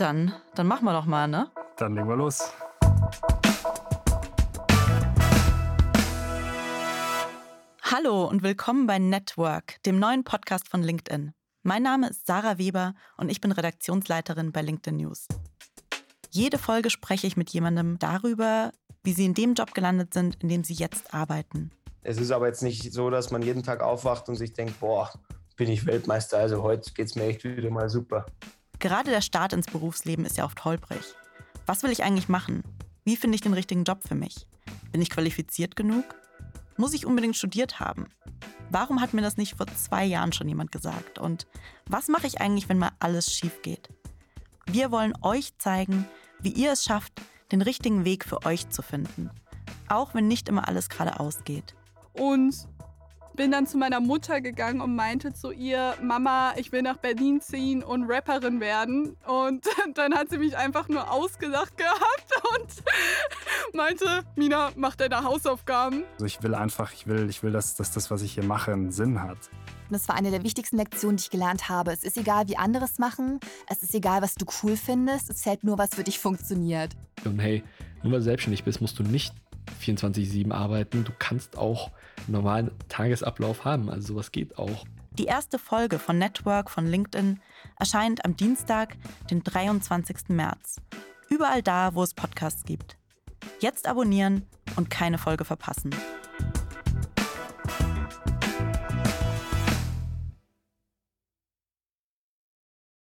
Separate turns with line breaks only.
dann, dann machen wir doch mal, ne?
Dann legen wir los.
Hallo und willkommen bei Network, dem neuen Podcast von LinkedIn. Mein Name ist Sarah Weber und ich bin Redaktionsleiterin bei LinkedIn News. Jede Folge spreche ich mit jemandem darüber, wie sie in dem Job gelandet sind, in dem sie jetzt arbeiten.
Es ist aber jetzt nicht so, dass man jeden Tag aufwacht und sich denkt, boah, bin ich Weltmeister, also heute geht es mir echt wieder mal super.
Gerade der Start ins Berufsleben ist ja oft holprig. Was will ich eigentlich machen? Wie finde ich den richtigen Job für mich? Bin ich qualifiziert genug? Muss ich unbedingt studiert haben? Warum hat mir das nicht vor zwei Jahren schon jemand gesagt? Und was mache ich eigentlich, wenn mal alles schief geht? Wir wollen euch zeigen, wie ihr es schafft, den richtigen Weg für euch zu finden. Auch wenn nicht immer alles gerade ausgeht.
Und bin dann zu meiner Mutter gegangen und meinte zu ihr, Mama, ich will nach Berlin ziehen und Rapperin werden. Und dann hat sie mich einfach nur ausgelacht gehabt und meinte, Mina, mach deine Hausaufgaben.
Also ich will einfach, ich will, ich will, dass, dass das, was ich hier mache, einen Sinn hat.
Das war eine der wichtigsten Lektionen, die ich gelernt habe. Es ist egal, wie andere es machen. Es ist egal, was du cool findest. Es zählt nur, was für dich funktioniert.
Und hey, nur weil du selbstständig bist, musst du nicht 24-7 arbeiten. Du kannst auch einen normalen Tagesablauf haben. Also sowas geht auch.
Die erste Folge von Network von LinkedIn erscheint am Dienstag, den 23. März. Überall da, wo es Podcasts gibt. Jetzt abonnieren und keine Folge verpassen.